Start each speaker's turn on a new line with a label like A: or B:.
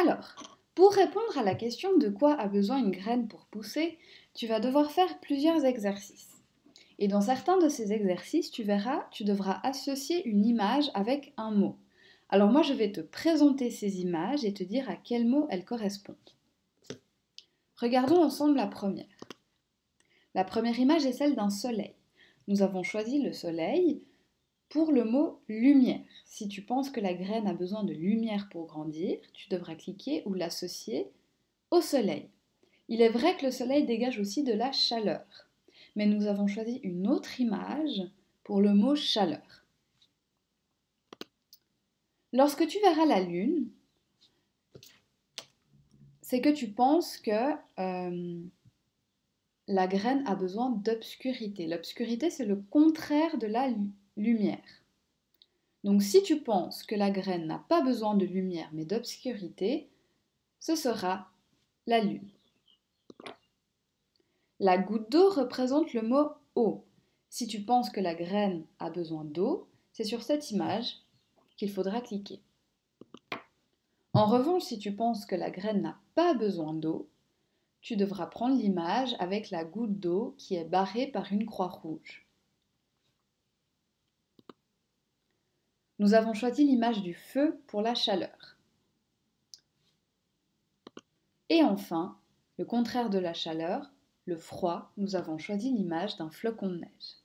A: Alors, pour répondre à la question de quoi a besoin une graine pour pousser, tu vas devoir faire plusieurs exercices. Et dans certains de ces exercices, tu verras, tu devras associer une image avec un mot. Alors moi, je vais te présenter ces images et te dire à quel mot elles correspondent. Regardons ensemble la première. La première image est celle d'un soleil. Nous avons choisi le soleil pour le mot lumière. Si tu penses que la graine a besoin de lumière pour grandir, tu devras cliquer ou l'associer au soleil. Il est vrai que le soleil dégage aussi de la chaleur, mais nous avons choisi une autre image pour le mot chaleur. Lorsque tu verras la lune, c'est que tu penses que euh, la graine a besoin d'obscurité. L'obscurité, c'est le contraire de la lumière. Donc si tu penses que la graine n'a pas besoin de lumière mais d'obscurité, ce sera la lune. La goutte d'eau représente le mot eau. Si tu penses que la graine a besoin d'eau, c'est sur cette image qu'il faudra cliquer. En revanche, si tu penses que la graine n'a pas besoin d'eau, tu devras prendre l'image avec la goutte d'eau qui est barrée par une croix rouge. Nous avons choisi l'image du feu pour la chaleur. Et enfin, le contraire de la chaleur, le froid, nous avons choisi l'image d'un flocon de neige.